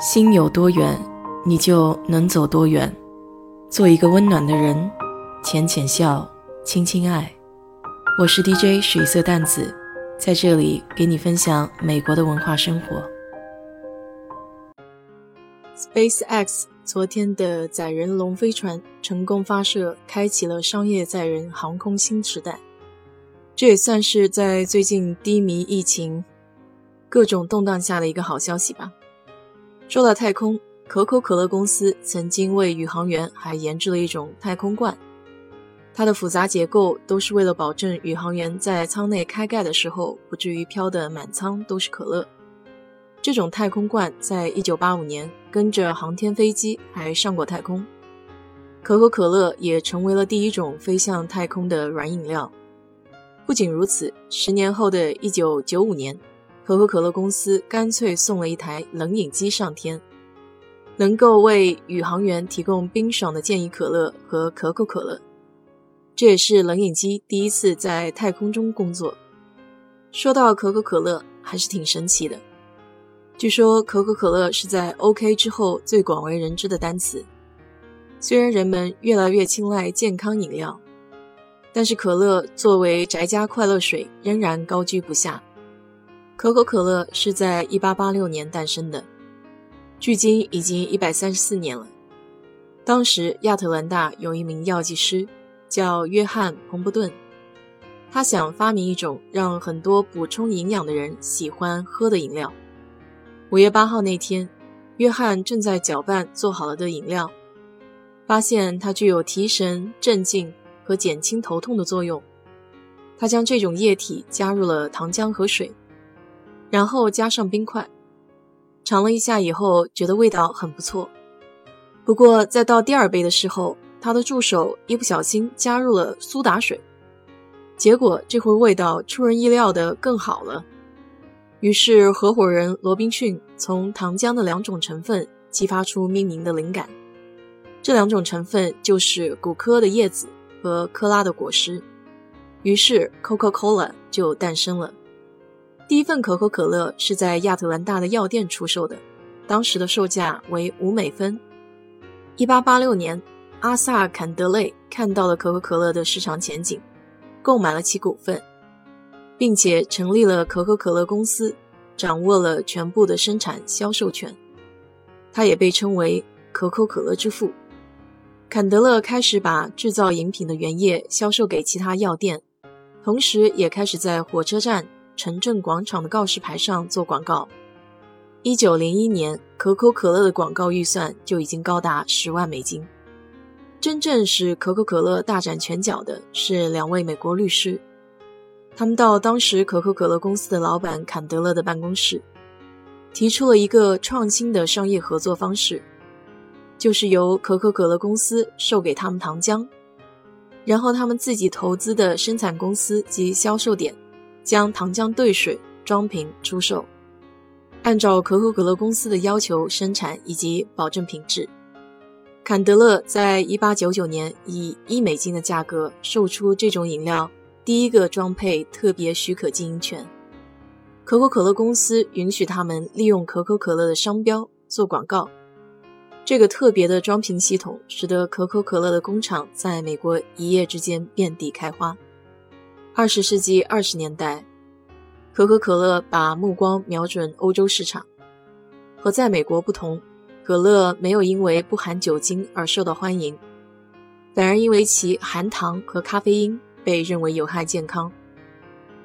心有多远，你就能走多远。做一个温暖的人，浅浅笑，轻轻爱。我是 DJ 水色淡子，在这里给你分享美国的文化生活。SpaceX 昨天的载人龙飞船成功发射，开启了商业载人航空新时代。这也算是在最近低迷疫情、各种动荡下的一个好消息吧。说到太空，可口可乐公司曾经为宇航员还研制了一种太空罐，它的复杂结构都是为了保证宇航员在舱内开盖的时候不至于飘得满舱都是可乐。这种太空罐在一九八五年跟着航天飞机还上过太空，可口可乐也成为了第一种飞向太空的软饮料。不仅如此，十年后的一九九五年。可口可乐公司干脆送了一台冷饮机上天，能够为宇航员提供冰爽的健怡可乐和可口可乐。这也是冷饮机第一次在太空中工作。说到可口可乐，还是挺神奇的。据说可口可乐是在 OK 之后最广为人知的单词。虽然人们越来越青睐健康饮料，但是可乐作为宅家快乐水仍然高居不下。可口可乐是在1886年诞生的，距今已经134年了。当时亚特兰大有一名药剂师叫约翰·彭伯顿，他想发明一种让很多补充营养的人喜欢喝的饮料。5月8号那天，约翰正在搅拌做好了的饮料，发现它具有提神、镇静和减轻头痛的作用。他将这种液体加入了糖浆和水。然后加上冰块，尝了一下以后，觉得味道很不错。不过在倒第二杯的时候，他的助手一不小心加入了苏打水，结果这回味道出人意料的更好了。于是合伙人罗宾逊从糖浆的两种成分激发出命名的灵感，这两种成分就是古柯的叶子和科拉的果实，于是 Coca-Cola 就诞生了。第一份可口可乐是在亚特兰大的药店出售的，当时的售价为五美分。一八八六年，阿萨·坎德勒看到了可口可乐的市场前景，购买了其股份，并且成立了可口可乐公司，掌握了全部的生产销售权。他也被称为可口可乐之父。坎德勒开始把制造饮品的原液销售给其他药店，同时也开始在火车站。城镇广场的告示牌上做广告。一九零一年，可口可乐的广告预算就已经高达十万美金。真正使可口可乐大展拳脚的是两位美国律师，他们到当时可口可乐公司的老板坎德勒的办公室，提出了一个创新的商业合作方式，就是由可口可乐公司售给他们糖浆，然后他们自己投资的生产公司及销售点。将糖浆兑水装瓶出售，按照可口可乐公司的要求生产以及保证品质。坎德勒在1899年以一美金的价格售出这种饮料，第一个装配特别许可经营权。可口可乐公司允许他们利用可口可乐的商标做广告。这个特别的装瓶系统使得可口可乐的工厂在美国一夜之间遍地开花。二十世纪二十年代，可口可乐把目光瞄准欧洲市场。和在美国不同，可乐没有因为不含酒精而受到欢迎，反而因为其含糖和咖啡因被认为有害健康。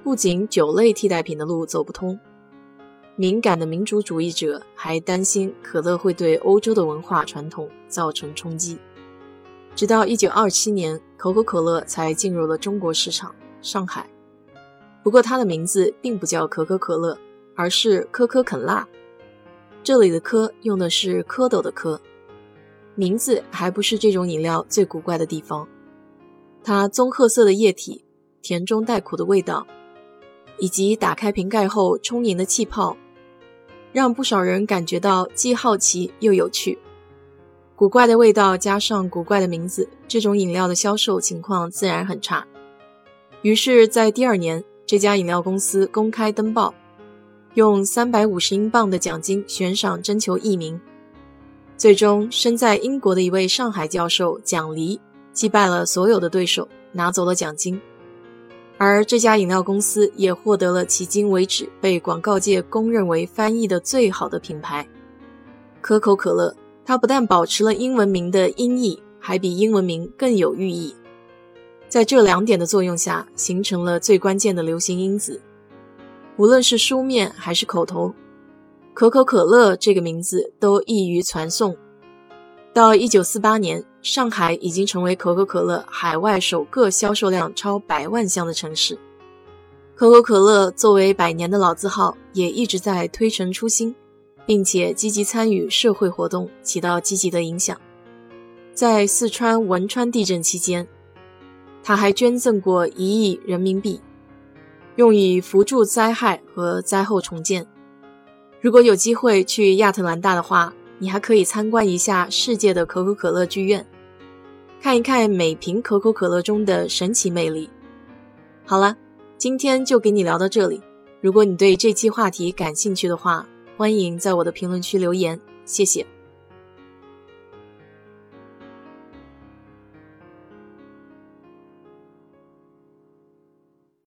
不仅酒类替代品的路走不通，敏感的民主主义者还担心可乐会对欧洲的文化传统造成冲击。直到一九二七年，可口可乐才进入了中国市场。上海，不过它的名字并不叫可口可乐，而是可可肯辣。这里的“可”用的是蝌蚪的“蝌”，名字还不是这种饮料最古怪的地方。它棕褐色的液体，甜中带苦的味道，以及打开瓶盖后充盈的气泡，让不少人感觉到既好奇又有趣。古怪的味道加上古怪的名字，这种饮料的销售情况自然很差。于是，在第二年，这家饮料公司公开登报，用三百五十英镑的奖金悬赏征求艺名。最终，身在英国的一位上海教授蒋黎击败了所有的对手，拿走了奖金。而这家饮料公司也获得了迄今为止被广告界公认为翻译的最好的品牌——可口可乐。它不但保持了英文名的音译，还比英文名更有寓意。在这两点的作用下，形成了最关键的流行因子。无论是书面还是口头，可口可乐这个名字都易于传颂。到一九四八年。上海已经成为可口可乐海外首个销售量超百万箱的城市。可口可乐作为百年的老字号，也一直在推陈出新，并且积极参与社会活动，起到积极的影响。在四川汶川地震期间，他还捐赠过一亿人民币，用以扶助灾害和灾后重建。如果有机会去亚特兰大的话，你还可以参观一下世界的可口可乐剧院。看一看每瓶可口可乐中的神奇魅力。好了，今天就给你聊到这里。如果你对这期话题感兴趣的话，欢迎在我的评论区留言，谢谢。